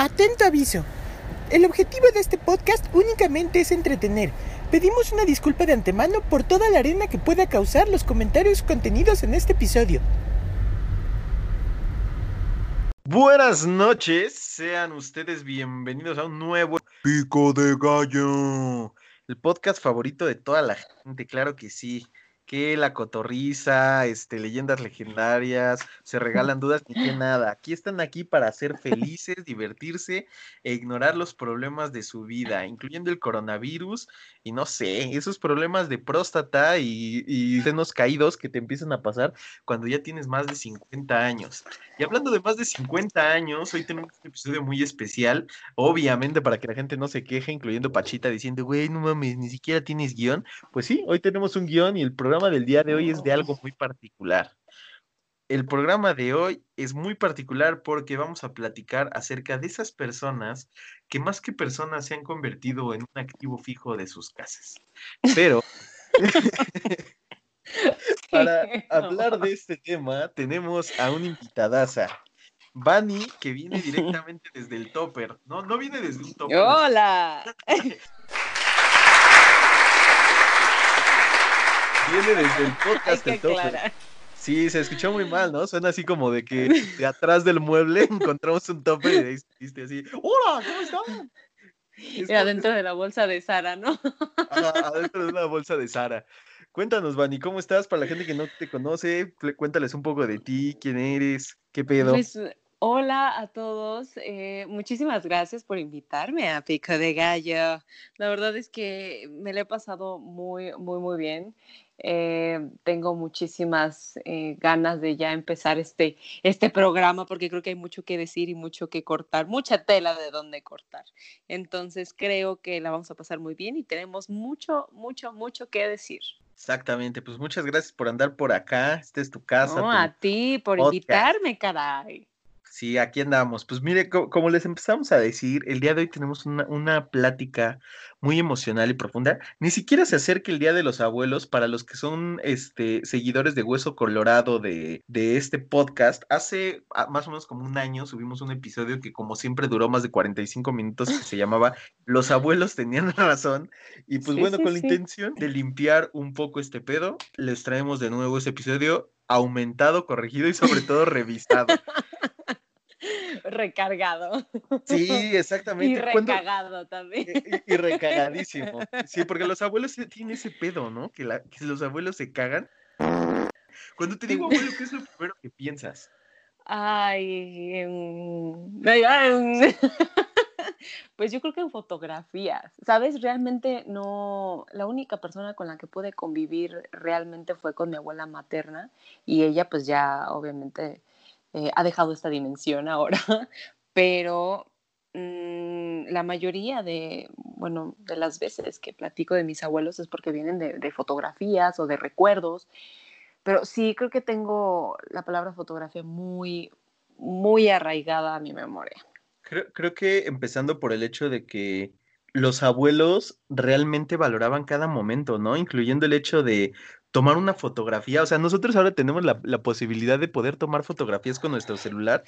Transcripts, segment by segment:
Atento aviso. El objetivo de este podcast únicamente es entretener. Pedimos una disculpa de antemano por toda la arena que pueda causar los comentarios contenidos en este episodio. Buenas noches, sean ustedes bienvenidos a un nuevo Pico de Gallo, el podcast favorito de toda la gente, claro que sí que la cotorriza, este, leyendas legendarias, se regalan dudas ni que nada. Aquí están aquí para ser felices, divertirse e ignorar los problemas de su vida, incluyendo el coronavirus y no sé, esos problemas de próstata y, y senos caídos que te empiezan a pasar cuando ya tienes más de 50 años. Y hablando de más de 50 años, hoy tenemos un episodio muy especial, obviamente para que la gente no se queje, incluyendo Pachita diciendo, güey, no mames, ni siquiera tienes guion. Pues sí, hoy tenemos un guion y el programa del día de hoy es de algo muy particular. El programa de hoy es muy particular porque vamos a platicar acerca de esas personas que más que personas se han convertido en un activo fijo de sus casas. Pero para hablar de este tema tenemos a una invitadaza. Bani, que viene directamente desde el topper. No, no viene desde un topper. Hola. Viene desde el podcast topper. Sí, se escuchó muy mal, ¿no? Suena así como de que de atrás del mueble encontramos un topper y dijiste así, ¡Hola! ¿Cómo están? Era dentro de la bolsa de Sara, ¿no? adentro de una bolsa de Sara. Cuéntanos, Vani, ¿cómo estás? Para la gente que no te conoce, cuéntales un poco de ti, quién eres, qué pedo. Pues, hola a todos, eh, muchísimas gracias por invitarme a Pico de Gallo. La verdad es que me lo he pasado muy, muy, muy bien. Eh, tengo muchísimas eh, ganas de ya empezar este, este programa porque creo que hay mucho que decir y mucho que cortar, mucha tela de dónde cortar. Entonces creo que la vamos a pasar muy bien y tenemos mucho, mucho, mucho que decir. Exactamente, pues muchas gracias por andar por acá. Esta es tu casa. No, a ti por invitarme, caray. Sí, aquí andamos. Pues mire, como les empezamos a decir, el día de hoy tenemos una, una, plática muy emocional y profunda. Ni siquiera se acerca el Día de los Abuelos para los que son este, seguidores de Hueso Colorado de, de este podcast. Hace ah, más o menos como un año subimos un episodio que como siempre duró más de 45 minutos que se llamaba Los abuelos tenían razón. Y pues Sí, bueno, sí, con la intención de limpiar un poco este pedo, les traemos de nuevo ese episodio aumentado, corregido y sobre todo revisado. Recargado. Sí, Y exactamente. ¿Cuándo- recagado también. Y, y- y recagadísimo. Sí, porque los abuelos tienen ese pedo, ¿no? Que, la- que los abuelos se cagan. Cuando te digo abuelo, ¿qué es lo primero que piensas? Ay, mm. pues yo creo que en fotografías, ¿sabes? Realmente no, la única persona con la que pude convivir realmente fue con mi abuela materna y ella pues ya obviamente eh, ha dejado esta dimensión ahora, pero mm, la mayoría de, bueno, de las veces que platico de mis abuelos es porque vienen de, de fotografías o de recuerdos, pero sí creo que tengo la palabra fotografía muy, muy arraigada a mi memoria. Creo, creo que empezando por el hecho de que los abuelos realmente valoraban cada momento, ¿no? Incluyendo el hecho de tomar una fotografía. O sea, nosotros ahora tenemos la, la posibilidad de poder tomar fotografías con nuestro celular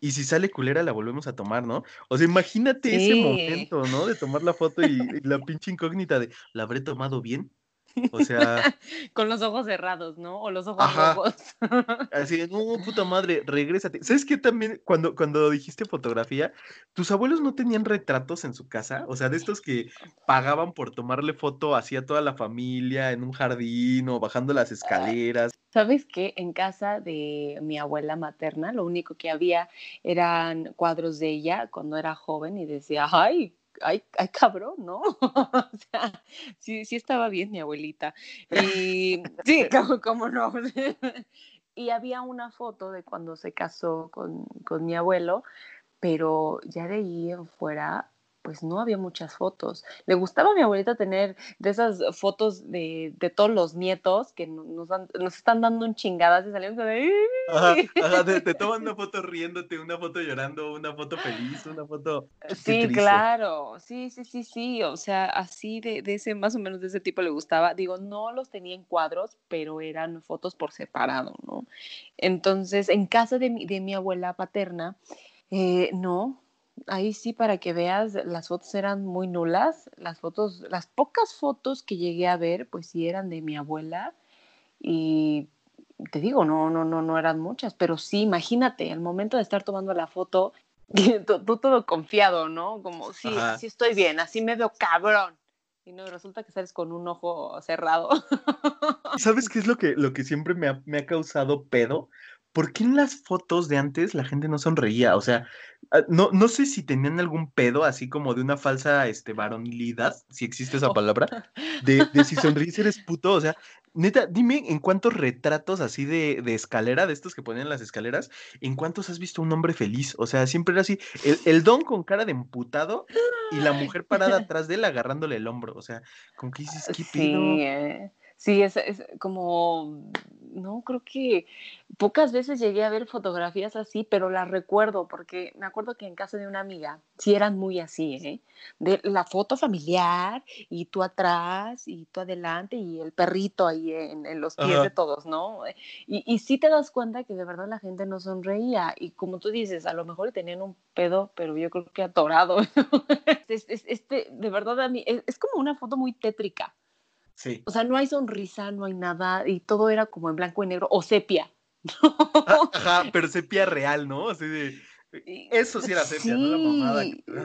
y si sale culera la volvemos a tomar, ¿no? O sea, imagínate ese momento, ¿no? De tomar la foto y, y la pinche incógnita de, ¿la habré tomado bien? O sea, Con los ojos cerrados, ¿no? O los ojos Ajá. rojos. así de, no, puta madre, regrésate. ¿Sabes qué también, cuando, cuando dijiste fotografía, tus abuelos no tenían retratos en su casa? O sea, de estos que pagaban por tomarle foto así a toda la familia en un jardín o bajando las escaleras. ¿Sabes qué? En casa de mi abuela materna, lo único que había eran cuadros de ella cuando era joven y decía, ay, ay, ay cabrón, ¿no? o sea, sí, sí estaba bien mi abuelita. Y sí, como, como no. y había una foto de cuando se casó con, con mi abuelo, pero ya de ahí en fuera pues no había muchas fotos. Le gustaba a mi abuelita tener de esas fotos de, de todos los nietos que no- nos, están dando un chingadas y salimos de... Ajá, ajá, te, te toman una foto riéndote, una foto llorando, una foto feliz, una foto... Qué Sí, claro, sí, sí, sí, sí, o sea, así de, de ese, más o menos de ese tipo le gustaba. Digo, no los tenía en cuadros, pero eran fotos por separado, ¿no? Entonces, en casa de mi, de mi abuela paterna, eh, no, ahí sí, para que veas, las fotos eran muy nulas. Las fotos, las pocas fotos que llegué a ver, pues sí eran de mi abuela. Y te digo, no, no, no, no eran muchas, pero sí, imagínate, el momento de estar tomando la foto, tú, todo confiado, ¿no? Como, sí, sí estoy bien, así me veo cabrón. Y no, resulta que sales con un ojo cerrado. ¿Sabes qué es lo que, lo que siempre me ha, me ha causado pedo? ¿por qué en las fotos de antes la gente no sonreía? O sea, no, no sé si tenían algún pedo así como de una falsa este, varonilidad, si existe esa palabra, de, de si sonríes eres puto. O sea, neta, dime en cuántos retratos así de, de, escalera, de estos que ponían las escaleras, en cuántos has visto un hombre feliz. O sea, siempre era así, el, el don con cara de emputado y la mujer parada atrás de él agarrándole el hombro. O sea, ¿con qué dices, qué Sí, eh. Sí, es, es, como, no, creo que pocas veces llegué a ver fotografías así, pero las recuerdo porque me acuerdo que en casa de una amiga sí eran muy así, ¿eh? De la foto familiar y tú atrás y tú adelante y el perrito ahí en, en los pies de todos, ¿no? Y, y sí te das cuenta que de verdad la gente no sonreía y como tú dices, a lo mejor tenían un pedo, pero yo creo que atorado. este, de verdad a mí, es, es como una foto muy tétrica. O sea, no hay sonrisa, no hay nada, y todo era como en blanco y negro, o sepia. Ah, ajá, pero sepia real, ¿no? Así de. Eso sí era sepia, no la mamada.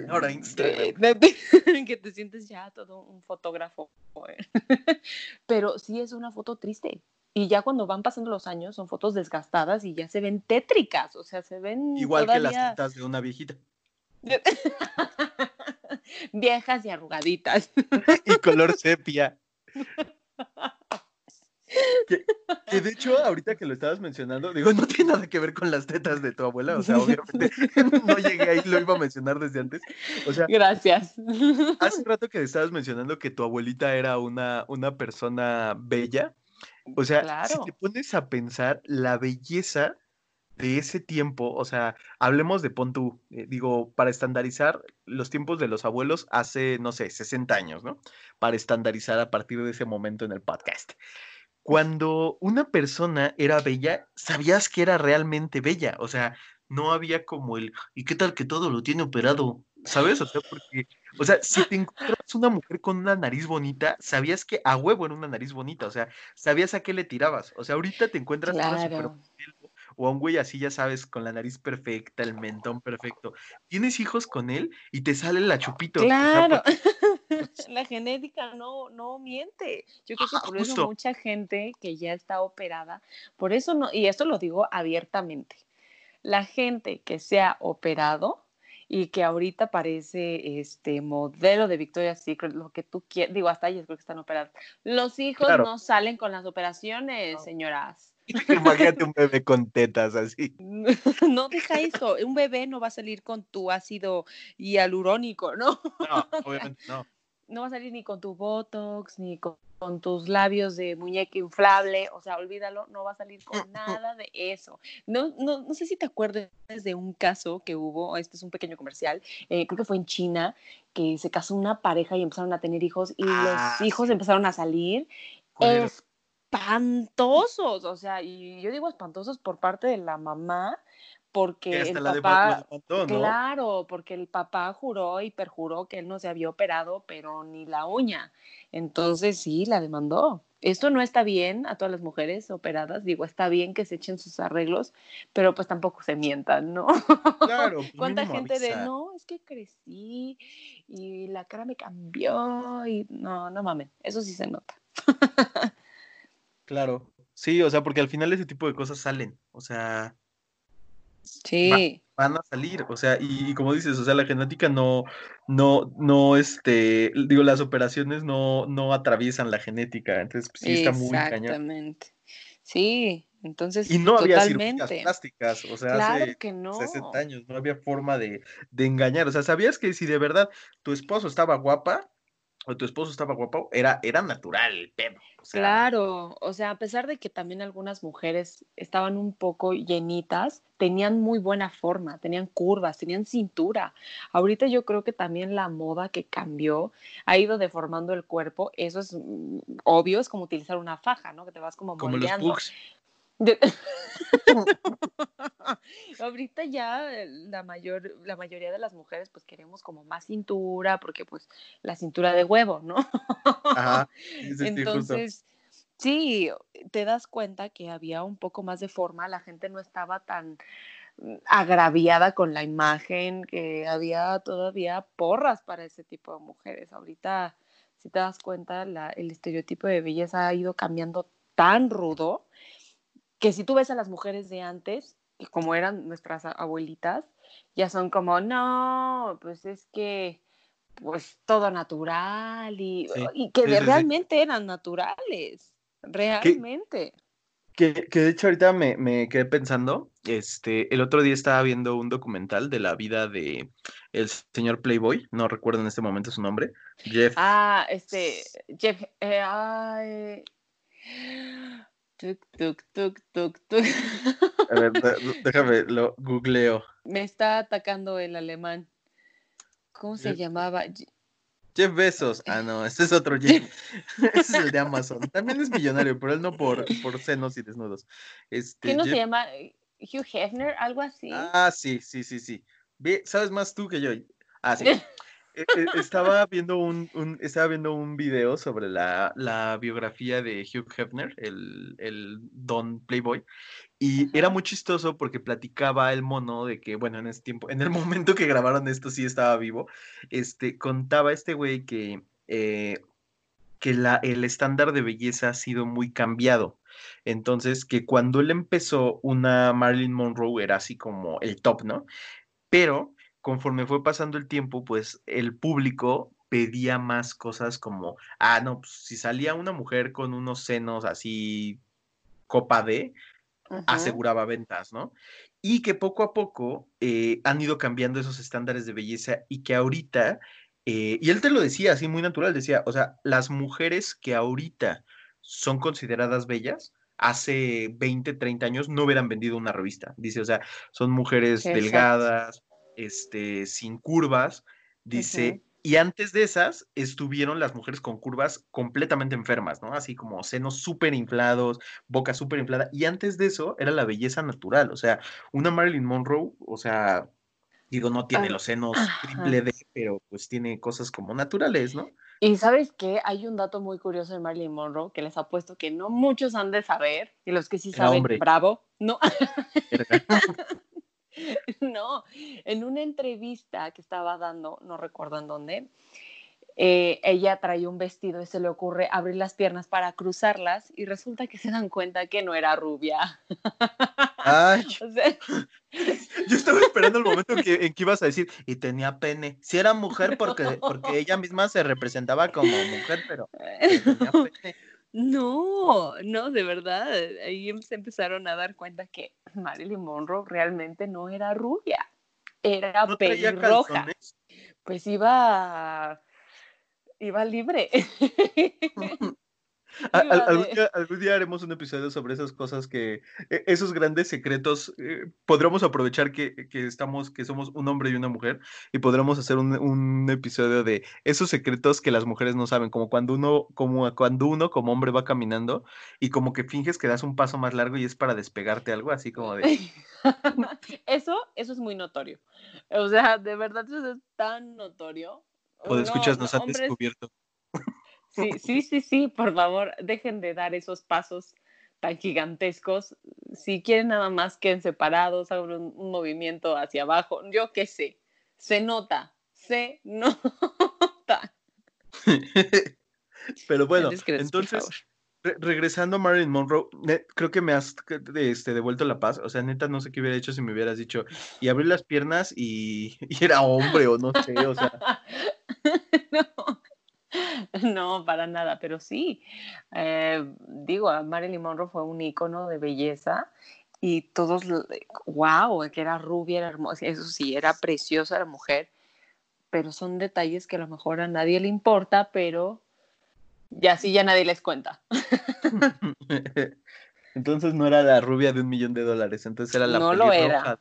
Ahora Instagram. que te sientes ya todo un fotógrafo. Pero sí es una foto triste. Y ya cuando van pasando los años, son fotos desgastadas y ya se ven tétricas. O sea, se ven. Igual que las citas de una viejita. Viejas y arrugaditas. y color sepia. Que, de hecho, ahorita que lo estabas mencionando, digo, no tiene nada que ver con las tetas de tu abuela, o sea, obviamente no llegué ahí, lo iba a mencionar desde antes. O sea, gracias. Hace rato que estabas mencionando que tu abuelita era una, una persona bella. O sea, si te pones a pensar la belleza de ese tiempo, o sea, hablemos de Pontu, eh, digo, para estandarizar los tiempos de los abuelos hace, no sé, 60 años, ¿no? Para estandarizar a partir de ese momento en el podcast. Cuando una persona era bella, sabías que era realmente bella, o sea, no había como el, ¿y qué tal que todo lo tiene operado? ¿Sabes? O sea, porque, o sea, si te encontrabas una mujer con una nariz bonita, sabías que a huevo era una nariz bonita, o sea, sabías a qué le tirabas. O sea, ahorita te encuentras claro o a un güey así, ya sabes, con la nariz perfecta, el mentón perfecto. Tienes hijos con él y te sale la chupito. Claro. la genética no, no miente. Yo creo que por eso mucha gente que ya está operada, por eso no, y esto lo digo abiertamente, la gente que se ha operado y que ahorita parece este modelo de Victoria's Secret, lo que tú quieras, digo, hasta ellos creo que están operados. Los hijos no salen con las operaciones, señoras. Imagínate un bebé con tetas así. No deja eso. Un bebé no va a salir con tu ácido hialurónico, ¿no? No, obviamente no. No va a salir ni con tu botox, ni con, tus labios de muñeca inflable. O sea, olvídalo, no va a salir con nada de eso. No, no, no sé si te acuerdas de un caso que hubo, este es un pequeño comercial, eh, creo que fue en China, que se casó una pareja y empezaron a tener hijos y Ah, los hijos sí. empezaron a salir Culeros. Espantosos, o sea, y yo digo espantosos por parte de la mamá, Que porque el papá, demandó, ¿no? claro, porque el papá juró y perjuró que él no se había operado, pero ni la uña. Entonces sí, la demandó. Esto no está bien a todas las mujeres operadas, digo, está bien que se echen sus arreglos, pero pues tampoco se mientan, ¿no? Claro, pues ¿Cuánta gente de, no, es que crecí y la cara me cambió y no, no mames, eso sí se nota. Claro. Sí, o sea, porque al final ese tipo de cosas salen. O sea, Sí. van a salir. O sea, y, y como dices, o sea, la genética no, no, no, este, digo, las operaciones no, no atraviesan la genética. Entonces, pues, sí está muy cañón. Exactamente. Sí, entonces Y no había cirugías plásticas, o sea, Claro hace que no. 60 años no había forma de, de engañar. O sea, ¿sabías que si de verdad tu esposo estaba guapa o tu esposo estaba guapo, era, era natural el pedo? O sea, Claro, o sea, a pesar de que también algunas mujeres estaban un poco llenitas, tenían muy buena forma, tenían curvas, tenían cintura. Ahorita yo creo que también la moda que cambió ha ido deformando el cuerpo. Eso es mm, obvio, es como utilizar una faja, ¿no? Que te vas como como los moldeando. Ahorita ya la mayor, la mayoría de las mujeres pues queremos como más cintura, porque pues la cintura de huevo, ¿no? Ajá. Entonces, sí, te das cuenta que había un poco más de forma, la gente no estaba tan mm, agraviada con la imagen, que había todavía porras para ese tipo de mujeres. Ahorita, si te das cuenta, el estereotipo de belleza ha ido cambiando tan rudo que si tú ves a las mujeres de antes, como eran nuestras abuelitas, ya son como, no, pues es que, pues todo natural y, que realmente eran naturales, realmente. Que, que, de hecho ahorita me, me, quedé pensando, este, el otro día estaba viendo un documental de la vida de el señor Playboy, no recuerdo en este momento su nombre, Jeff. Ah, este, Jeff, eh, ay, Tuk, tuk, tuk, tuk, tuk. A ver, déjame, lo googleo. Me está atacando el alemán. ¿Cómo se llamaba? Jeff Bezos. Ah, no, este es otro Jeff. Ese es el de Amazon. También es millonario, pero él no por, por senos y desnudos. Este, ¿Qué no se llama? Hugh Hefner, algo así. Ah, sí, sí, sí, sí. ¿Sabes más tú que yo? Ah, sí. E, e, estaba viendo un, estaba viendo un video sobre la, biografía de Hugh Hefner, el, el Don Playboy, y era muy chistoso porque platicaba el mono de que, bueno, en ese tiempo, en el momento que grabaron esto sí estaba vivo, este, contaba este güey que, eh, que la, el estándar de belleza ha sido muy cambiado. Entonces, que cuando él empezó, una Marilyn Monroe era así como el top, ¿no? Pero conforme fue pasando el tiempo, pues el público pedía más cosas como, ah, no, pues, si salía una mujer con unos senos así copa D, aseguraba ventas, ¿no? Y que poco a poco eh, han ido cambiando esos estándares de belleza y que ahorita, eh, y él te lo decía así muy natural, decía, o sea, las mujeres que ahorita son consideradas bellas, hace 20, 30 años no hubieran vendido una revista. Dice, o sea, son mujeres delgadas, este, sin curvas, dice, y antes de esas estuvieron las mujeres con curvas completamente enfermas, ¿no? Así como senos súper inflados, boca súper inflada, y antes de eso era la belleza natural, o sea, una Marilyn Monroe, o sea, digo, no tiene los senos triple D, pero pues tiene cosas como naturales, ¿no? Y sabes que hay un dato muy curioso de Marilyn Monroe que les apuesto que no muchos han de saber, y los que sí saben, bravo, no. no, en una entrevista que estaba dando, no recuerdo en dónde, eh, ella trae un vestido y se le ocurre abrir las piernas para cruzarlas y resulta que se dan cuenta que no era rubia. Ay, yo estaba esperando el momento en que, ibas a decir, y tenía pene. Si era mujer porque, porque ella misma se representaba como mujer, pero tenía pene. No, no, de verdad. Ahí se empezaron a dar cuenta que Marilyn Monroe realmente no era rubia, era pelirroja. Pues iba, iba libre. algún, día, haremos un episodio sobre esas cosas que, e, esos grandes secretos, eh, podremos aprovechar que, estamos, que somos un hombre y una mujer y podremos hacer un, episodio de esos secretos que las mujeres no saben, como cuando uno, como cuando uno como hombre va caminando y como que finges que das un paso más largo y es para despegarte algo así como de... eso, eso es muy notorio. O sea, de verdad eso es tan notorio. O escuchas, nos han descubierto. Sí, sí, sí, sí, por favor, dejen de dar esos pasos tan gigantescos. Si quieren nada más queden separados, hagan un, movimiento hacia abajo, yo qué sé, se nota, se nota. Pero bueno, entonces, regresando a Marilyn Monroe, creo que me has este, devuelto la paz. O sea, neta, no sé qué hubiera hecho si me hubieras dicho, y abrí las piernas y, y era hombre o no sé, o sea. no. No, para nada, pero sí, eh, digo, Marilyn Monroe fue un icono de belleza y todos, wow, que era rubia, era hermosa, eso sí, era preciosa la mujer, pero son detalles que a lo mejor a nadie le importa, pero ya sí, ya nadie les cuenta. Entonces no era la rubia de un millón de dólares, entonces era la no lo era.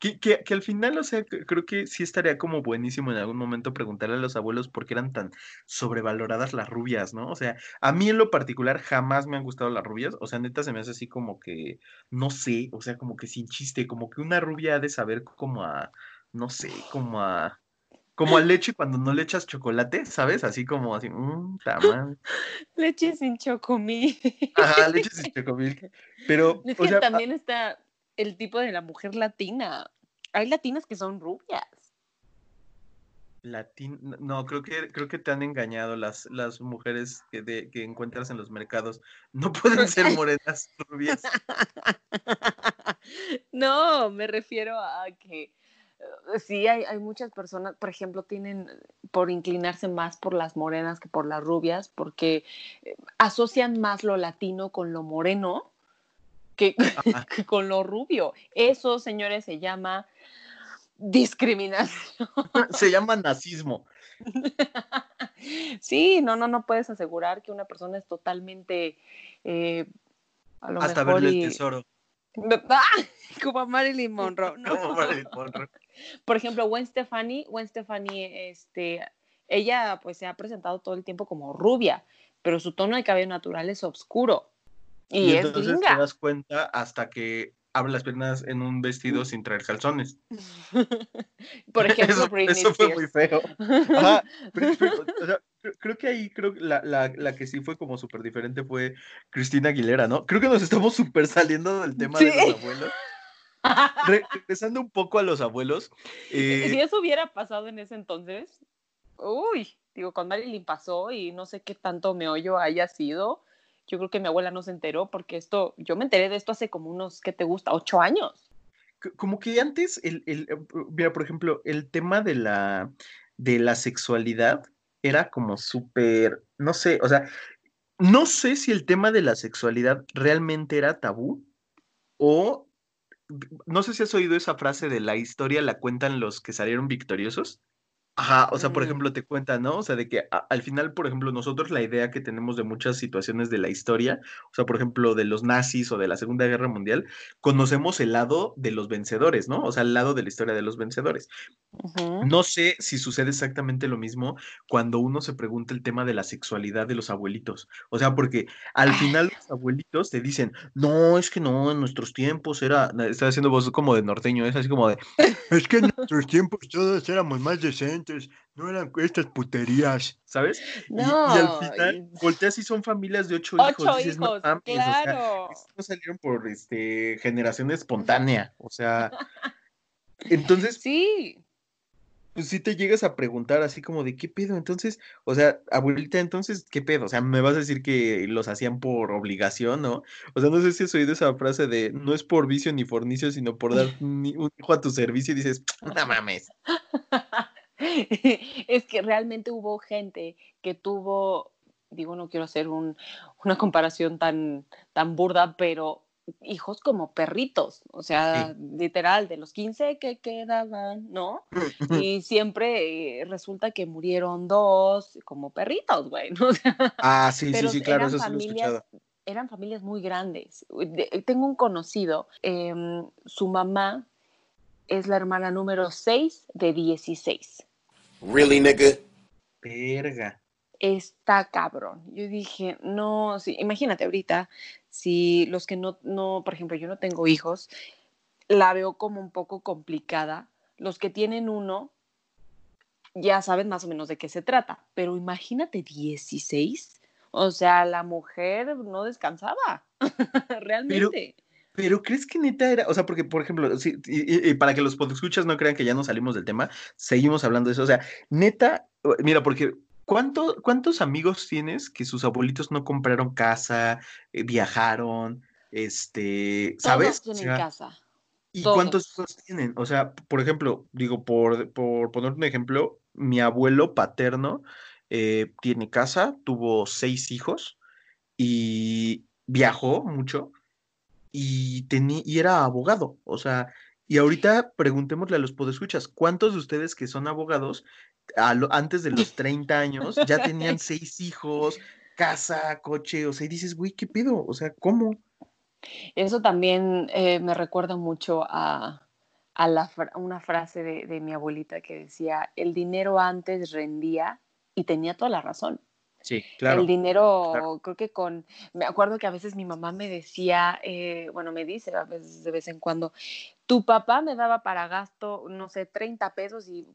Que, que, que, al final, o sea, creo que sí estaría como buenísimo en algún momento preguntarle a los abuelos por qué eran tan sobrevaloradas las rubias, ¿no? O sea, a mí en lo particular jamás me han gustado las rubias, o sea, neta se me hace así como que, no sé, o sea, como que sin chiste, como que una rubia ha de saber como a, no sé, como a como a leche cuando no le echas chocolate, ¿sabes? Así como así, mmm, tamal. Leche sin chocomil. Ajá, leche sin chocomil. Pero. Es que también está el tipo de la mujer latina. Hay latinas que son rubias. Latin, no, creo que creo que te han engañado las, las mujeres que, de, que encuentras en los mercados. No pueden ser morenas rubias. No, me refiero a que sí hay, hay, muchas personas, por ejemplo, tienen por inclinarse más por las morenas que por las rubias, porque eh, asocian más lo latino con lo moreno que, que con lo rubio. Eso, señores, se llama discriminación. Se llama nazismo. Sí, no, no, no puedes asegurar que una persona es totalmente eh, a lo hasta verle el tesoro. Como Marilyn Monroe. No. Como Marilyn Monroe. Por ejemplo, Gwen Stefani, Gwen Stefani, este, ella pues se ha presentado todo el tiempo como rubia, pero su tono de cabello natural es oscuro. Y, es entonces te das cuenta hasta que abre las piernas en un vestido sin traer calzones. Por ejemplo, eso, eso fue muy feo. Ajá, o sea, creo que ahí creo la, la, la que sí fue como súper diferente fue Cristina Aguilera, ¿no? Creo que nos estamos súper saliendo del tema de los abuelos. regresando un poco a los abuelos. Eh, si eso hubiera pasado en ese entonces, uy, digo, con Marilyn pasó y no sé qué tanto me meollo haya sido. Yo creo que mi abuela no se enteró porque esto, yo me enteré de esto hace como unos, ¿qué te gusta? Ocho años. Como que antes, el, el, eh, mira, por ejemplo, el tema de la, de la sexualidad era como súper, no sé, o sea, no sé si el tema de la sexualidad realmente era tabú o no sé si has oído esa frase de la historia la cuentan los que salieron victoriosos. Ajá, o sea, por ejemplo, te cuentan, ¿no? O sea, de que al final, por ejemplo, nosotros la idea que tenemos de muchas situaciones de la historia, o sea, por ejemplo, de los nazis o de la Segunda Guerra Mundial, conocemos el lado de los vencedores, ¿no? O sea, el lado de la historia de los vencedores. No sé si sucede exactamente lo mismo cuando uno se pregunta el tema de la sexualidad de los abuelitos. O sea, porque al final los abuelitos te dicen, no, es que no, en nuestros tiempos era, está haciendo voz como de norteño, es así como de, es que en nuestros tiempos todos éramos más decentes no eran estas puterías, ¿sabes? No, y, al final volteas y son familias de ocho, hijos. Dices, hijos, no, claro. no salieron por este, generación espontánea, o sea, entonces... Sí. Pues sí te llegas a preguntar así como de qué pedo, entonces, o sea, abuelita, entonces, ¿qué pedo? O sea, me vas a decir que los hacían por obligación, ¿no? O sea, no sé si has oído esa frase de no es por vicio ni fornicio, sino por dar un hijo a tu servicio y dices, no mames. es que realmente hubo gente que tuvo, digo, no quiero hacer un, una comparación tan, tan burda, pero hijos como perritos, o sea, literal, de los 15 que quedaban, ¿no? Y siempre eh, resulta que murieron dos como perritos, güey, ¿no? ah, sí, sí, sí, claro, eso sí lo he escuchado. Eran familias muy grandes. tengo un conocido, em, su mamá es la hermana número 6 de 16. Really, nigga. Verga. Está cabrón. Yo dije, no, sí, imagínate ahorita, si los que no, no, por ejemplo, yo no tengo hijos, la veo como un poco complicada. Los que tienen uno, ya saben más o menos de qué se trata, pero imagínate 16. O sea, la mujer no descansaba, realmente. Pero ¿crees que neta era? O sea, porque, por ejemplo, y, para que los escuchas no crean que ya no salimos del tema, seguimos hablando de eso. O sea, neta, mira, porque ¿cuánto, ¿cuántos amigos tienes que sus abuelitos no compraron casa, eh, viajaron, este, ¿sabes? Todos tienen casa. ¿Y cuántos hijos tienen? O sea, por ejemplo, digo, por, por poner un ejemplo, mi abuelo paterno eh, tiene casa, tuvo seis hijos y viajó mucho y, y era abogado. O sea, y ahorita preguntémosle a los podescuchas, ¿cuántos de ustedes que son abogados antes de los 30 años ya tenían seis hijos, casa, coche? O sea, y dices, güey, ¿qué pido? O sea, ¿cómo? Eso también eh, me recuerda mucho a, a la, una frase de, de mi abuelita que decía, el dinero antes rendía y tenía toda la razón. Sí, claro. El dinero, creo que con, me acuerdo que a veces mi mamá me decía, eh, bueno, me dice a veces de vez en cuando, tu papá me daba para gasto, no sé, 30 pesos y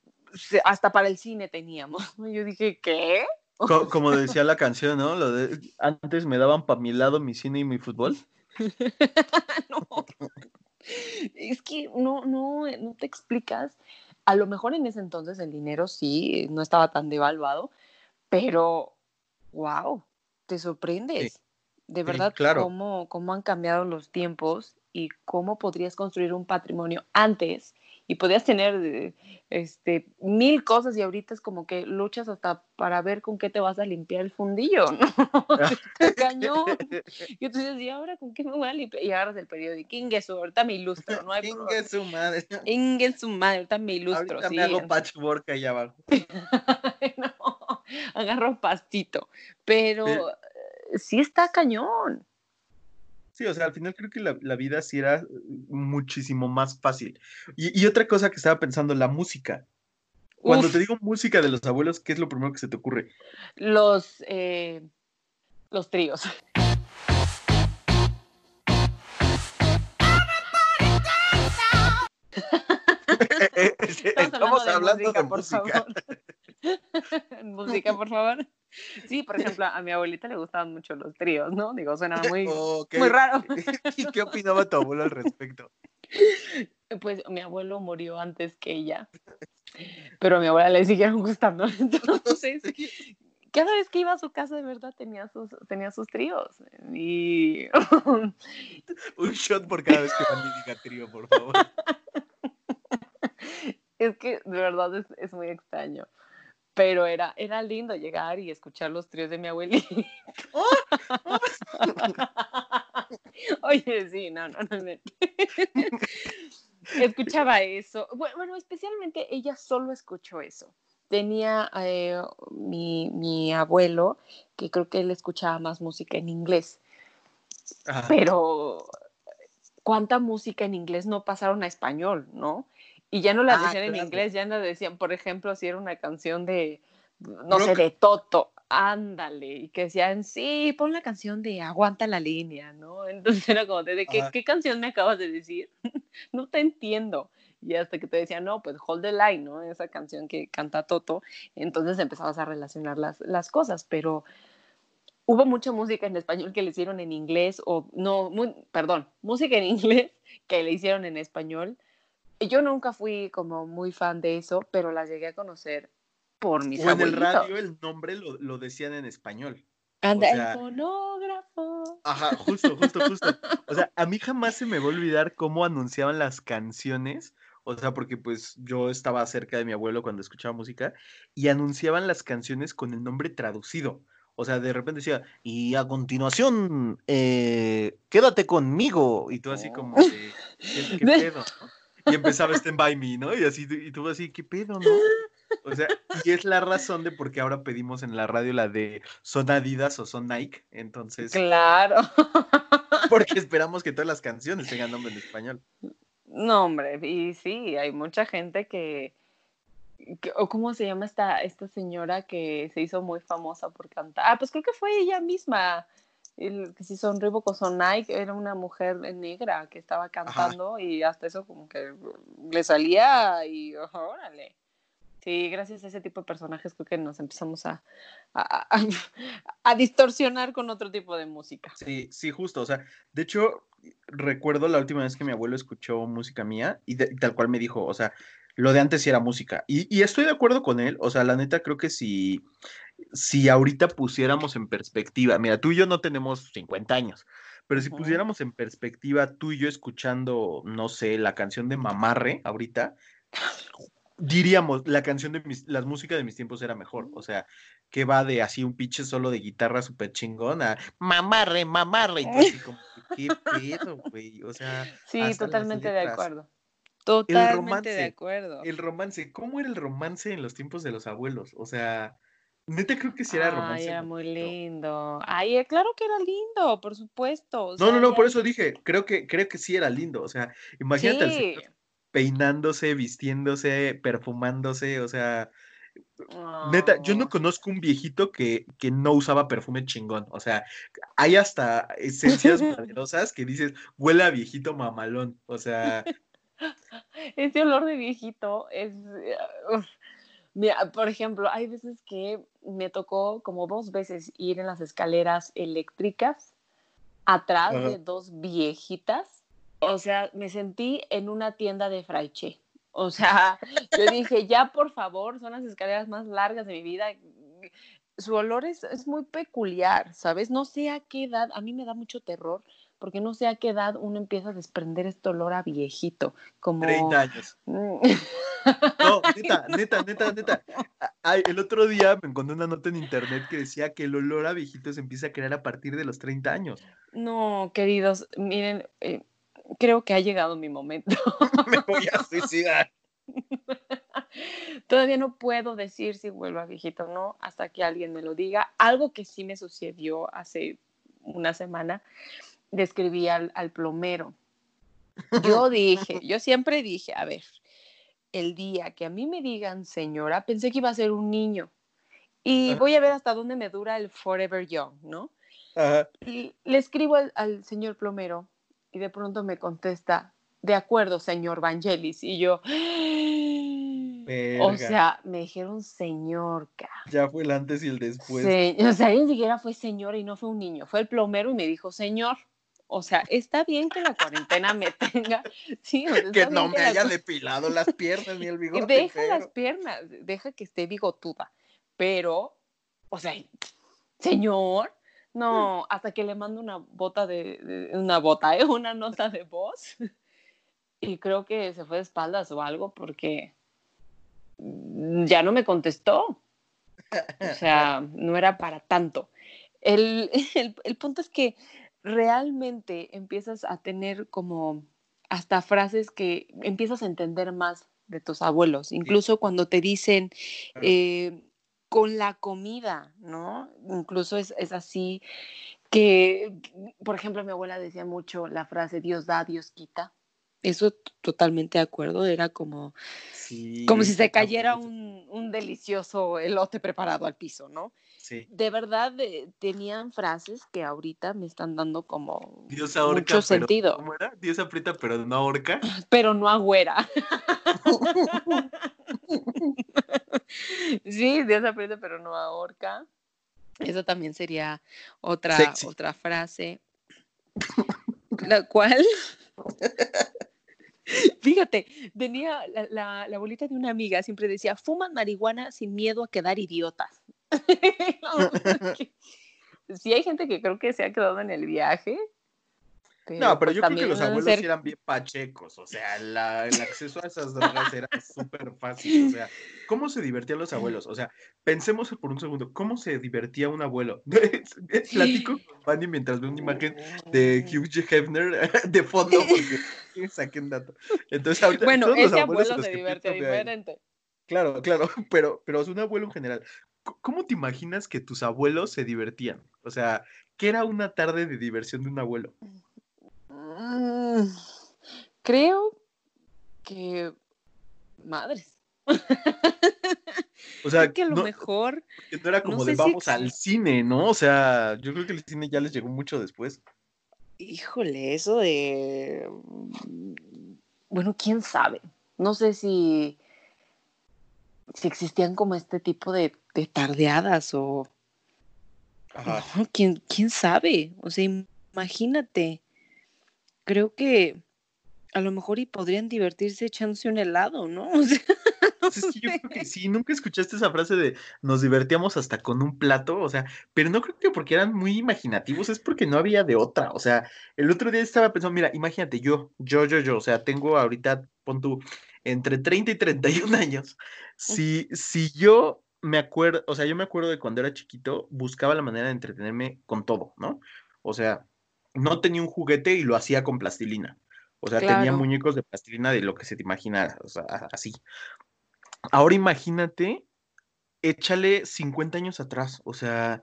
hasta para el cine teníamos. Yo dije, ¿qué? como decía la canción, ¿no? Lo de, antes me daban para mi lado mi cine y mi fútbol. no. Es que no, no, no te explicas. A lo mejor en ese entonces el dinero sí no estaba tan devaluado, pero wow, te sorprendes. De verdad, cómo, cómo han cambiado los tiempos y cómo podrías construir un patrimonio antes y podías tener eh, este, mil cosas y ahorita es como que luchas hasta para ver con qué te vas a limpiar el fundillo, ¿no? Cañón. Y tú dices, ¿y ahora con qué me voy a limpiar? Y agarras el periódico, Inge su, ahorita me ilustro, no hay Inge su madre. Inge su madre, ahorita me ilustro. Ahorita me hago patchwork ahí abajo. no, agarro pastito, pero sí está cañón. Sí, o sea, al final creo que la, vida sí era muchísimo más fácil. Y, otra cosa que estaba pensando, la música. Cuando te digo música de los abuelos, ¿qué es lo primero que se te ocurre? Los, eh, los tríos. Estamos, hablando, de, música, por Favor. música, por favor. Sí, por ejemplo, a mi abuelita le gustaban mucho los tríos, ¿no? Digo, suena muy, muy raro. ¿Y qué opinaba tu abuelo al respecto? Pues mi abuelo murió antes que ella, pero a mi abuela le siguieron gustando. Entonces, cada vez que iba a su casa, de verdad, tenía sus, tenía sus tríos. Y... Un shot por cada vez que van y diga trío, por favor. Es que de verdad es, es muy extraño pero era, era lindo llegar y escuchar los tríos de mi abuelita. Oye, sí, no, no, no. Escuchaba eso. Bueno, especialmente ella solo escuchó eso. Tenía eh, mi, mi, abuelo, que creo que él escuchaba más música en inglés. Pero cuánta música en inglés no pasaron a español, ¿no? Y ya no la ah, decían en inglés, ya no decían, por ejemplo, si era una canción de, no sé, de Toto, ándale, y que decían, sí, pon la canción de Aguanta la línea, ¿no? Entonces era como, ¿de qué, qué canción me acabas de decir? no te entiendo. Y hasta que te decían, no, pues Hold the Line, ¿no? Esa canción que canta Toto, entonces empezabas a relacionar las, las cosas, pero hubo mucha música en español que le hicieron en inglés, o no, perdón, música en inglés que le hicieron en español, yo nunca fui como muy fan de eso, pero la llegué a conocer por mis o en el radio el nombre lo, lo decían en español. Anda, el fonógrafo. Ajá, justo, justo, justo. O sea, a mí jamás se me va a olvidar cómo anunciaban las canciones. O sea, porque pues yo estaba cerca de mi abuelo cuando escuchaba música y anunciaban las canciones con el nombre traducido. O sea, de repente decía, y a continuación, eh, quédate conmigo. Y tú así como, ¿qué, qué pedo? Y empezaba Stand By Me, ¿no? Y así, y tú así, ¿qué pedo, no? O sea, y es la razón de por qué ahora pedimos en la radio la de son Adidas o son Nike, entonces. Claro. Porque esperamos que todas las canciones tengan nombre en español. No, hombre, y sí, hay mucha gente que, o cómo se llama esta, esta señora que se hizo muy famosa por cantar. Ah, pues creo que fue ella misma, el, que si son Reebok o son Nike, era una mujer negra que estaba cantando y hasta eso como que le salía y órale. Sí, gracias a ese tipo de personajes creo que nos empezamos a, a, a, distorsionar con otro tipo de música. Sí, sí, justo. O sea, de hecho, recuerdo la última vez que mi abuelo escuchó música mía y, tal cual me dijo, o sea, lo de antes sí era música. Y, y, estoy de acuerdo con él. O sea, la neta creo que si si ahorita pusiéramos en perspectiva, mira, tú y yo no tenemos 50 años, pero si pusiéramos en perspectiva tú y yo escuchando, no sé, la canción de Mamarre ahorita, diríamos, la canción de mis, las músicas de mis tiempos era mejor, o sea, que va de así un pinche solo de guitarra súper chingona, mamarre, mamarre, y así como, qué pedo, güey, o sea. Sí, totalmente de acuerdo. Totalmente de acuerdo. El romance, ¿cómo era el romance en los tiempos de los abuelos? O sea, Neta creo que sí era romance. Ay, era muy lindo. Ay, eh, claro que era lindo, por supuesto. no, no, no, por eso dije, creo que, creo que sí era lindo. O sea, imagínate peinándose, vistiéndose, perfumándose, o sea, neta, yo no conozco un viejito que, que no usaba perfume chingón, o sea, hay hasta esencias maderosas que dices, huele a viejito mamalón, o sea, Ese olor de viejito es... eh. Mira, por ejemplo, hay veces que me tocó como dos veces ir en las escaleras eléctricas atrás Ajá. de dos viejitas. O sea, me sentí en una tienda de fraiche. O sea, yo dije, ya por favor, son las escaleras más largas de mi vida. Su olor es, es muy peculiar, ¿sabes? No sé a qué edad, a mí me da mucho terror, porque no sé a qué edad uno empieza a desprender este olor a viejito, como... 30 años. Mm, No, neta, neta, neta, neta. Ay, el otro día me encontré una nota en internet que decía que el olor a viejito se empieza a crear a partir de los 30 años. No, queridos, miren, eh, creo que ha llegado mi momento. Me voy a suicidar. Todavía no puedo decir si vuelvo a viejito o no hasta que alguien me lo diga. Algo que sí me sucedió hace una semana, le escribí al, al plomero. Yo dije, yo siempre dije, a ver, el día que a mí me digan señora, pensé que iba a ser un niño. Y voy a ver hasta dónde me dura el Forever Young, ¿no? Ajá. Y le escribo al, al señor plomero y de pronto me contesta, de acuerdo, señor Vangelis. Y yo, o Verga. sea, me dijeron señor, ca. Ya fue el antes y el después. Se- o sea, ni siquiera fue señor y no fue un niño, fue el plomero y me dijo señor. O sea, está bien que la cuarentena me tenga, sí, o sea, está Que no me haya depilado las piernas ni el bigote. deja las piernas, deja que esté bigotuda, pero, o sea, señor, no, hasta que le mando una bota de, de- una bota, ¿eh? una nota de voz, y creo que se fue de espaldas o algo porque mm, ya no me contestó, o sea, no era para tanto. El, el, el punto es que realmente empiezas a tener como hasta frases que empiezas a entender más de tus abuelos, incluso cuando te dicen eh, con la comida, ¿no? Incluso es, es así que, por ejemplo, mi abuela decía mucho la frase Dios da, Dios quita. Eso totalmente de acuerdo, era como, Sí, como si se cayera un, un delicioso elote preparado al piso, ¿no? Sí. De verdad eh, tenían frases que ahorita me están dando como Dios ahorca, mucho pero- sentido, ¿Cómo era? Dios aprieta, pero no ahorca. pero no agüera. sí, Dios aprieta, pero no ahorca. Eso también sería otra, Sexy. otra frase. La cual, fíjate, tenía la, la, la abuelita de una amiga, siempre decía, fuman marihuana sin miedo a quedar idiotas. sí hay gente que creo que se ha quedado en el viaje. No, pero pues yo creo que los abuelos ser- eran bien pachecos, o sea, la- el acceso a esas drogas era súper fácil, o sea, ¿cómo se divertían los abuelos? O sea, pensemos por un segundo, ¿cómo se divertía un abuelo? Platico con Fanny mientras veo una imagen de Hugh Hefner de fondo porque saqué un dato. Entonces, ahorita Bueno, todos los ese abuelos abuelo se divierte ahí- diferente. Claro, claro, pero, pero es un abuelo en general. ¿Cómo te imaginas que tus abuelos se divertían? O sea, ¿qué era una tarde de diversión de un abuelo? Mm, creo que madres. O sea, Creo que a lo no, mejor que no era no como sé de si vamos al cine, ¿no? O sea, yo creo que el cine ya les llegó mucho después. Híjole, eso de... Bueno, quién sabe. No sé si, si existían como este tipo de, de tardeadas o... Ajá. No, ¿quién, quién sabe? O sea, imagínate. Creo que a lo mejor y podrían divertirse echándose un helado, ¿no? O sea, no es que yo creo que sí, nunca escuchaste esa frase de nos divertíamos hasta con un plato, o sea, pero no creo que porque eran muy imaginativos, es porque no había de otra, o sea, el otro día estaba pensando, mira, imagínate, yo, yo, yo, yo, o sea, tengo ahorita, pon tú, entre 30 y 31 años, si, si yo me acuerdo, o sea, yo me acuerdo de cuando era chiquito, buscaba la manera de entretenerme con todo, ¿no? O sea, no tenía un juguete y lo hacía con plastilina. O sea, tenía muñecos de plastilina de lo que se te imaginara, o sea, así. Ahora imagínate, échale 50 años atrás, o sea,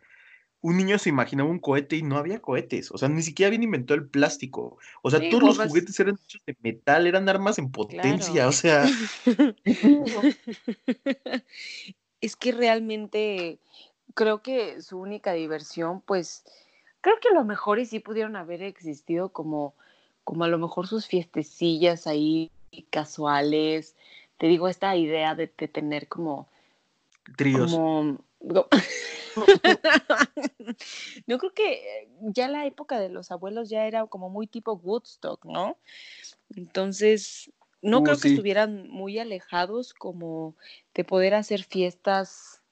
un niño se imaginaba un cohete y no había cohetes, o sea, ni siquiera habían inventado el plástico, o sea, Sí, todos los juguetes eran hechos de metal, eran armas en potencia, Claro. o sea, Es que realmente creo que su única diversión, pues, creo que a lo mejor y sí pudieron haber existido como, como a lo mejor sus fiestecillas ahí casuales. Te digo, esta idea de, de tener como, tríos. como... no, Yo creo que ya la época de los abuelos ya era como muy tipo Woodstock, ¿no? Entonces, no Uh, creo que sí. estuvieran muy alejados como de poder hacer fiestas,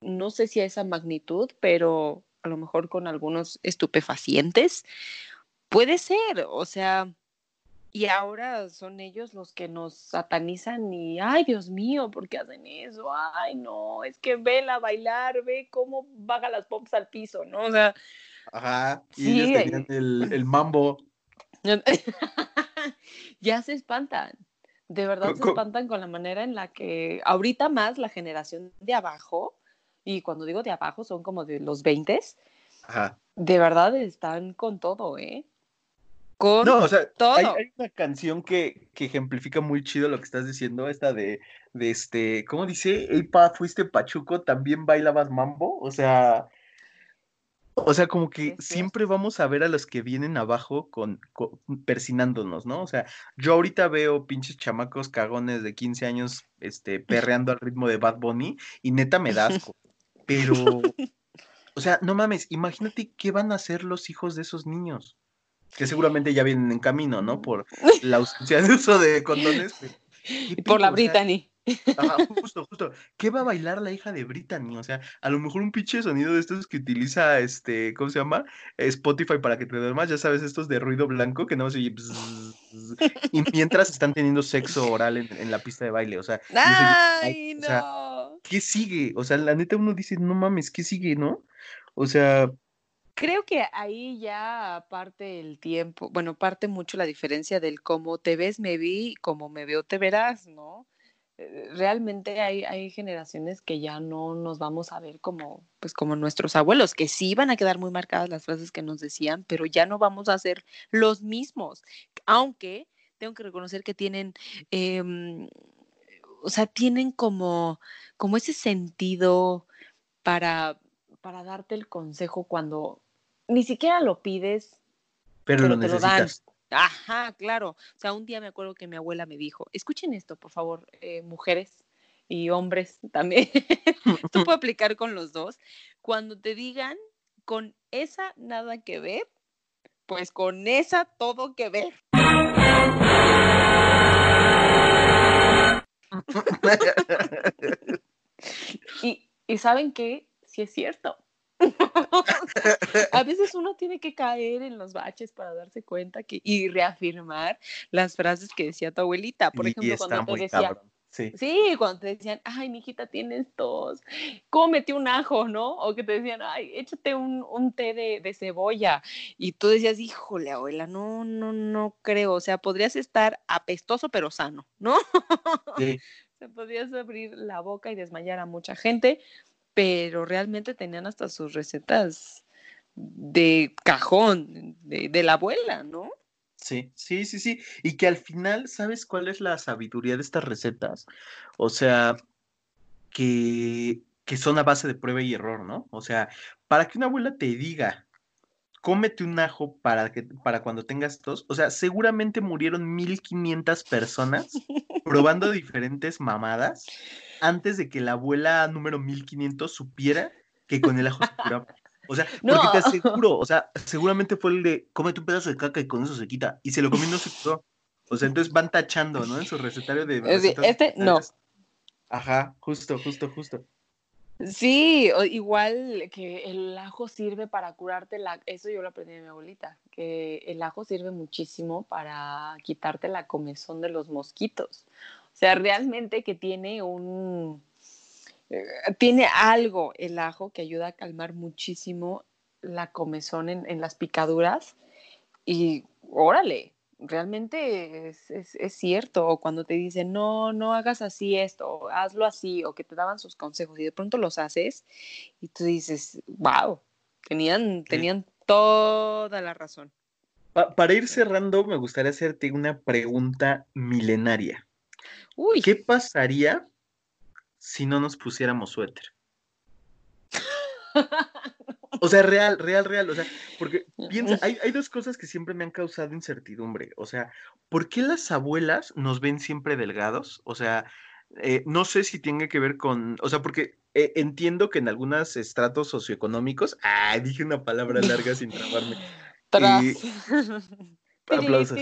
no sé si a esa magnitud, pero a lo mejor con algunos estupefacientes. Puede ser, o sea, y ahora son ellos los que nos satanizan y, ay, Dios mío, ¿por qué hacen eso? Ay, no, es que vela bailar, ve cómo baja las pompas al piso, ¿no? O sea, Ajá, y Sí, ellos tenían el, el mambo. ya se espantan. De verdad se espantan con la manera en la que ahorita más la generación de abajo, y cuando digo de abajo son como de los 20, Ajá. de verdad están con todo, ¿eh? Con No, o sea, todo. hay, hay una canción que, que ejemplifica muy chido lo que estás diciendo, esta de, de este, ¿cómo dice? Ey, pa, fuiste pachuco, también bailabas mambo, o sea, o sea, como que siempre vamos a ver a los que vienen abajo con, con- persinándonos, ¿no? O sea, yo ahorita veo pinches chamacos cagones de 15 años, este, perreando al ritmo de Bad Bunny, y neta me da asco, pero, o sea, no mames, imagínate qué van a hacer los hijos de esos niños que seguramente ya vienen en camino, ¿no? Por la ausencia de uso de condones. pero, ¿qué Y por la Brittany. Ajá, justo, justo. ¿Qué va a bailar la hija de Brittany? O sea, a lo mejor un pinche sonido de estos que utiliza, este, ¿cómo se llama? Spotify para que te duermas, ya sabes, estos de ruido blanco que no se oye y mientras están teniendo sexo oral en, en la pista de baile, o sea. ¿qué sigue? O sea, la neta uno dice, no mames, ¿qué sigue, no? O sea, Creo que ahí ya parte el tiempo, bueno, parte mucho la diferencia del cómo te ves, me vi, cómo me veo, te verás, ¿no? Eh, Realmente hay, hay generaciones que ya no nos vamos a ver como, pues como nuestros abuelos, que sí van a quedar muy marcadas las frases que nos decían, pero ya no vamos a ser los mismos. Aunque tengo que reconocer que tienen, em, o sea, tienen como, como ese sentido para, para darte el consejo cuando ni siquiera lo pides, pero, pero lo te lo dan. Ajá, claro. O sea, un día me acuerdo que mi abuela me dijo, escuchen esto, por favor, eh, mujeres y hombres también. Esto puede aplicar con los dos. Cuando te digan, con esa nada que ver, pues con esa todo que ver. Y, y saben qué, sí es cierto. A veces uno tiene que caer en los baches para darse cuenta que y reafirmar las frases que decía tu abuelita. Por ejemplo, cuando te decía, cabrón, Sí. sí, cuando te decían, ay, mijita, tienes tos, cómete un ajo, ¿no? O que te decían, ay, échate un, un té de, de cebolla. Y tú decías, híjole, abuela, no, no, no creo. O sea, podrías estar apestoso pero sano, ¿no? Sí. Se podías abrir la boca y desmayar a mucha gente, pero realmente tenían hasta sus recetas de cajón, de, de la abuela, ¿no? Sí, sí, sí, sí. Y que al final, ¿sabes cuál es la sabiduría de estas recetas? O sea, que, que son a base de prueba y error, ¿no? O sea, para que una abuela te diga, cómete un ajo para, que, para cuando tengas tos, o sea, seguramente murieron 1500 personas probando diferentes mamadas antes de que la abuela número 1500 supiera que con el ajo se curaba. O sea, porque te aseguro, o sea, seguramente fue el de cómete un pedazo de caca y con eso se quita. Y se lo comió y no se curó. O sea, entonces van tachando, ¿no? En su recetario de. Es decir, recetas este no. Ajá, justo, justo, justo. Sí, igual que el ajo sirve para curarte la, eso yo lo aprendí de mi abuelita, que el ajo sirve muchísimo para quitarte la comezón de los mosquitos. O sea, realmente que tiene un, eh, tiene algo el ajo que ayuda a calmar muchísimo la comezón en, en las picaduras y órale, realmente es, es, es, cierto. O cuando te dicen, no, no hagas así esto, o hazlo así, o que te daban sus consejos y de pronto los haces y tú dices, wow, Tenían, tenían toda la razón. para ir cerrando, me gustaría hacerte una pregunta milenaria. Uy. ¿Qué pasaría si no nos pusiéramos suéter? O sea, real, real, real. O sea, porque piensa, hay, hay, dos cosas que siempre me han causado incertidumbre. O sea, ¿por qué las abuelas nos ven siempre delgados? O sea, eh, no sé si tenga que ver con, o sea, porque eh, entiendo que en algunos estratos socioeconómicos, ah, dije una palabra larga sin trabarme. Tras. Aplausos.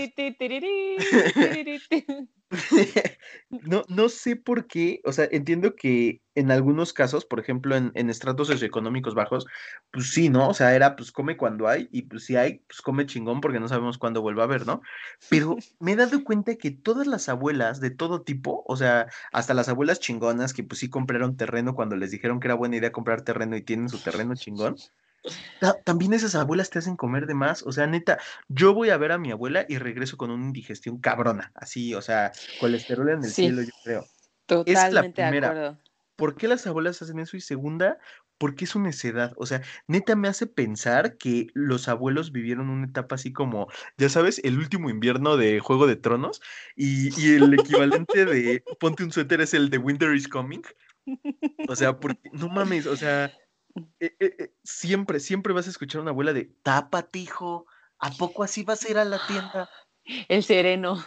no, no sé por qué, o sea, entiendo que en algunos casos, por ejemplo, en, en, estratos socioeconómicos bajos, pues sí, ¿no? O sea, era pues come cuando hay, y pues si hay, pues come chingón porque no sabemos cuándo vuelva a haber, ¿no? Pero me he dado cuenta que todas las abuelas de todo tipo, o sea, hasta las abuelas chingonas que pues sí compraron terreno cuando les dijeron que era buena idea comprar terreno y tienen su terreno chingón, también esas abuelas te hacen comer de más, o sea, neta, yo voy a ver a mi abuela y regreso con una indigestión cabrona, así, o sea, colesterol en el Sí. cielo, yo creo. Totalmente de primera. acuerdo. ¿Por qué las abuelas hacen eso? Y segunda, porque es una necedad. O sea, neta me hace pensar que los abuelos vivieron una etapa así como, ya sabes, el último invierno de Juego de Tronos y, y el equivalente de ponte un suéter es el de Winter is Coming. O sea, porque, no mames, o sea, eh, eh, eh, siempre, siempre vas a escuchar a una abuela de, tápate, hijo, ¿a poco así vas a ir a la tienda? El sereno.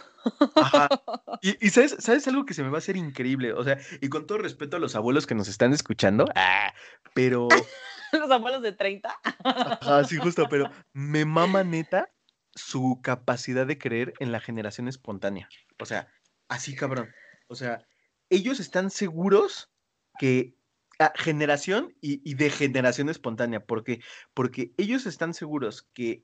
Ajá. Y, y sabes, ¿sabes algo que se me va a hacer increíble? O sea, y con todo respeto a los abuelos que nos están escuchando, ah, pero, Los abuelos de 30. ajá, sí, justo, pero me mama neta su capacidad de creer en la generación espontánea. O sea, así cabrón. O sea, ellos están seguros que generación y, y de generación espontánea, porque, porque ellos están seguros que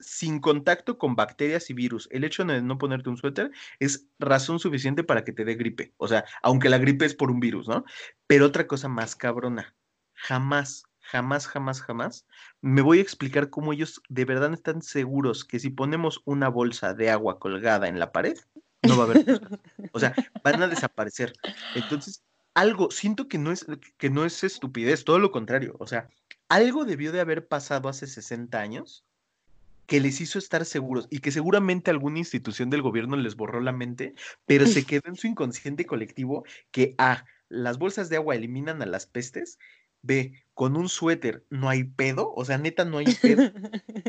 sin contacto con bacterias y virus, el hecho de no ponerte un suéter es razón suficiente para que te dé gripe. O sea, aunque la gripe es por un virus, ¿no? Pero otra cosa más cabrona, jamás, jamás, jamás, jamás me voy a explicar cómo ellos de verdad están seguros que si ponemos una bolsa de agua colgada en la pared, no va a haber. O sea, van a desaparecer. Entonces, algo, siento que no es, que no es estupidez, todo lo contrario. O sea, algo debió de haber pasado hace 60 años que les hizo estar seguros y que seguramente alguna institución del gobierno les borró la mente, pero se quedó en su inconsciente colectivo que A, las bolsas de agua eliminan a las pestes, B, con un suéter no hay pedo, o sea, neta no hay pedo,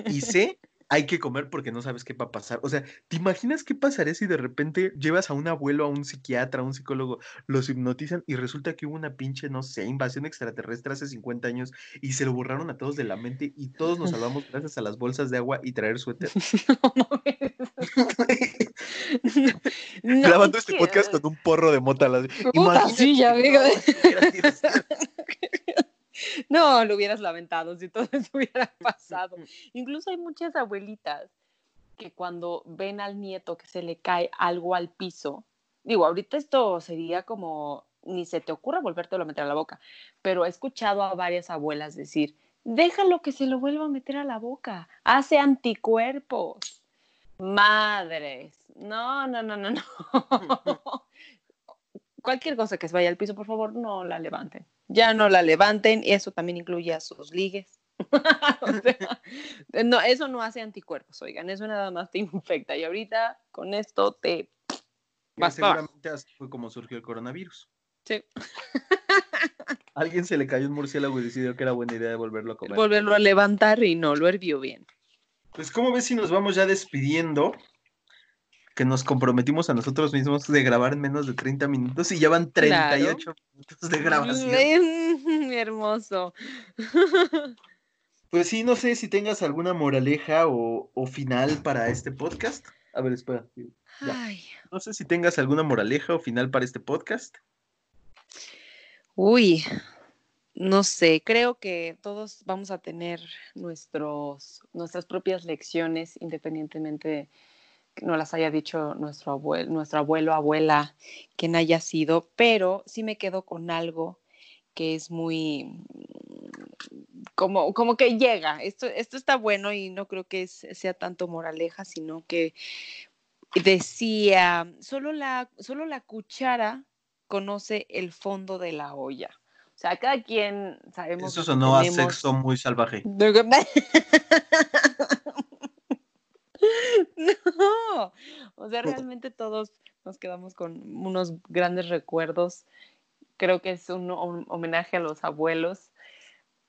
y C, hay que comer porque no sabes qué va a pasar. O sea, ¿te imaginas qué pasaría si de repente llevas a un abuelo, a un psiquiatra, a un psicólogo, los hipnotizan y resulta que hubo una pinche, no sé, invasión extraterrestre hace 50 años y se lo borraron a todos de la mente y todos nos salvamos gracias a las bolsas de agua y traer suéter? No mames. No, Grabando es este podcast con un porro de mota. las- Puta, sí, ya que veo. todo estuviera así, No, lo hubieras lamentado si todo eso hubiera pasado. Incluso hay muchas abuelitas que cuando ven al nieto que se le cae algo al piso, digo, ahorita esto sería como, ni se te ocurra volvértelo a meter a la boca, pero he escuchado a varias abuelas decir, déjalo que se lo vuelva a meter a la boca, hace anticuerpos. Madres, no, no, no, no, no. Cualquier cosa que se vaya al piso, por favor, no la levanten. Ya no la levanten, y eso también incluye a sus ligues. O sea, no, eso no hace anticuerpos, oigan, eso nada más te infecta. Y ahorita con esto te. Vas seguramente así fue como surgió el coronavirus. Sí, Alguien se le cayó un murciélago y decidió que era buena idea de volverlo a comer. volverlo a levantar y no lo hervió bien. Pues, ¿cómo ves si nos vamos ya despidiendo? Que nos comprometimos a nosotros mismos de grabar en menos de 30 minutos y ya van 38 minutos de grabación. Hermoso. Pues sí, no sé si tengas alguna moraleja o, o final para este podcast. A ver, espera. Ay. No sé si tengas alguna moraleja o final para este podcast. Uy, no sé, creo que todos vamos a tener nuestros, nuestras propias lecciones, independientemente de no las haya dicho nuestro abuelo, nuestro abuelo, abuela, quien haya sido, pero sí me quedo con algo que es muy mm, como, como que llega. Esto, esto está bueno y no creo que es- sea tanto moraleja, sino que decía, solo la, solo la cuchara conoce el fondo de la olla. O sea, cada quien sabemos. Eso sonó a tenemos. sexo muy salvaje. No, o sea, realmente todos nos quedamos con unos grandes recuerdos. Creo que es un, hom- homenaje a los abuelos,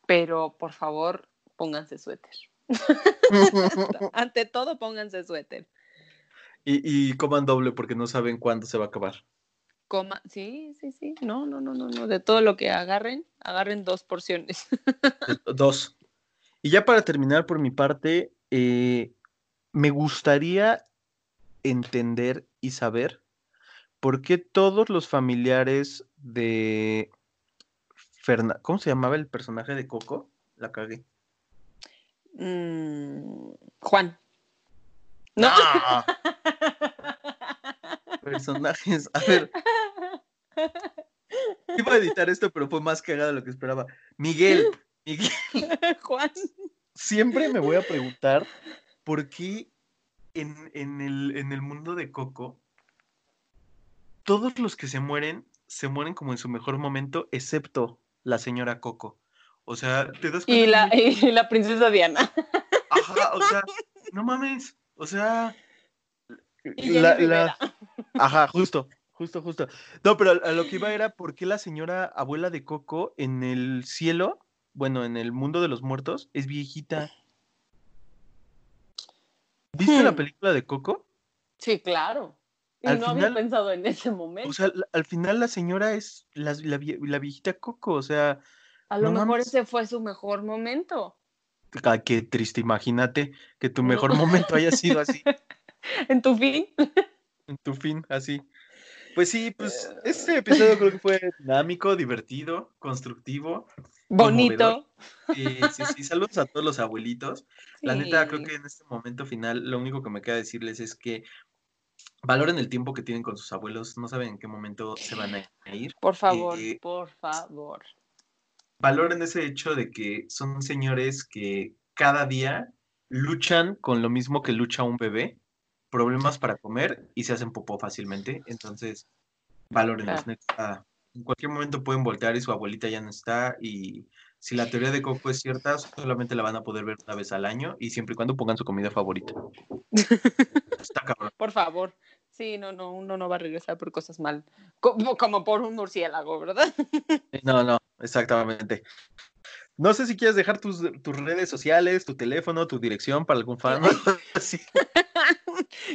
pero por favor, pónganse suéter. Ante todo, pónganse suéter. Y, y coman doble porque no saben cuándo se va a acabar. Coma, sí, sí, sí. No, no, no, no, no. De todo lo que agarren, agarren dos porciones. Dos. Y ya para terminar por mi parte, eh, me gustaría entender y saber por qué todos los familiares de Ferna- ¿Cómo se llamaba el personaje de Coco? La cagué. Mm, Juan. No. ¡Ah! Personajes. A ver, iba a editar esto, pero fue más cagado de lo que esperaba. Miguel. Miguel. Juan. siempre me voy a preguntar por qué en, en el, en el mundo de Coco todos los que se mueren se mueren como en su mejor momento, excepto la señora Coco. O sea, te das Y cuenta. la, que- y la princesa Diana. Ajá, o sea, no mames. O sea. Y la- la-. Ajá, justo, justo, justo. No, pero a lo que iba era por qué la señora abuela de Coco en el cielo, bueno, en el mundo de los muertos, es viejita. ¿Viste la Hmm. película de Coco? Sí, claro. Y Al no final- había pensado en ese momento. O sea, al final la señora es la, la vie- la viejita Coco, o sea, a lo no mejor mames. ese fue su mejor momento. ah, qué triste, imagínate que tu mejor momento haya sido así, En tu fin. en tu fin, así. Pues sí, pues este episodio creo que fue dinámico, divertido, constructivo. Bonito. Sí, sí, sí, saludos a todos los abuelitos. La neta, creo que en este momento final, lo único que me queda decirles es que valoren el tiempo que tienen con sus abuelos, no saben en qué momento se van a ir. Por favor, eh, por favor. Valoren ese hecho de que son señores que cada día luchan con lo mismo que lucha un bebé, problemas para comer y se hacen popó fácilmente. Entonces, valórenlos, neta. En cualquier momento pueden voltear y su abuelita ya no está. Y si la teoría de Coco es cierta, solamente la van a poder ver una vez al año y siempre y cuando pongan su comida favorita. Está cabrón. Por favor. Sí, no, no, uno no va a regresar por cosas mal. Como, como por un murciélago, ¿verdad? No, no, exactamente. No sé si quieres dejar tus, tus redes sociales, tu teléfono, tu dirección para algún fan. Sí.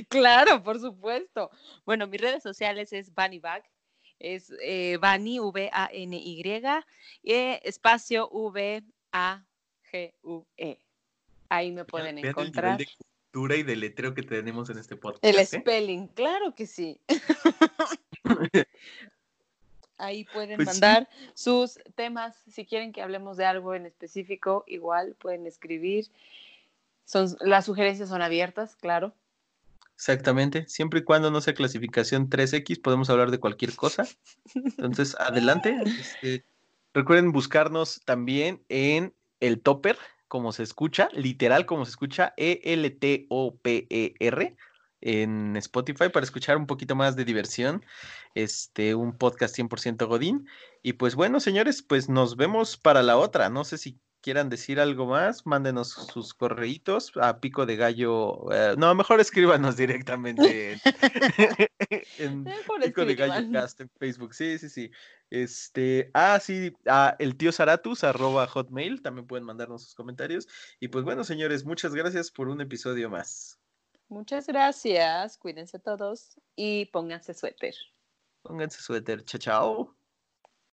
Claro, por supuesto. Bueno, mis redes sociales es Bunny Bag, es eh, V-A-N-Y, eh, espacio V-A-G-U-E. Ahí me pueden Vean el nivel encontrar. de cultura y de letreo que tenemos en este podcast. El ¿eh? spelling, claro que sí. Ahí pueden Pues sí. mandar sus temas. Si quieren que hablemos de algo en específico, igual pueden escribir. Son, las sugerencias son abiertas, claro. Exactamente. Siempre y cuando no sea clasificación 3X, podemos hablar de cualquier cosa. Entonces, adelante. Este, recuerden buscarnos también en el Topper, como se escucha, literal como se escucha, E E-L-T-O-P-E-R, en Spotify para escuchar un poquito más de diversión. Este, un podcast 100% Godín. Y pues bueno, señores, pues nos vemos para la otra. No sé si quieran decir algo más, mándenos sus correitos a pico de gallo. eh, no, mejor escríbanos directamente en, Mejor pico de gallo cast en Facebook. Sí, sí, sí. Este, ah, sí, a el tío Zaratus, arroba hotmail, también pueden mandarnos sus comentarios. Y pues bueno, señores, muchas gracias por un episodio más. Muchas gracias. Cuídense todos y pónganse suéter. Pónganse suéter. Chao, chao.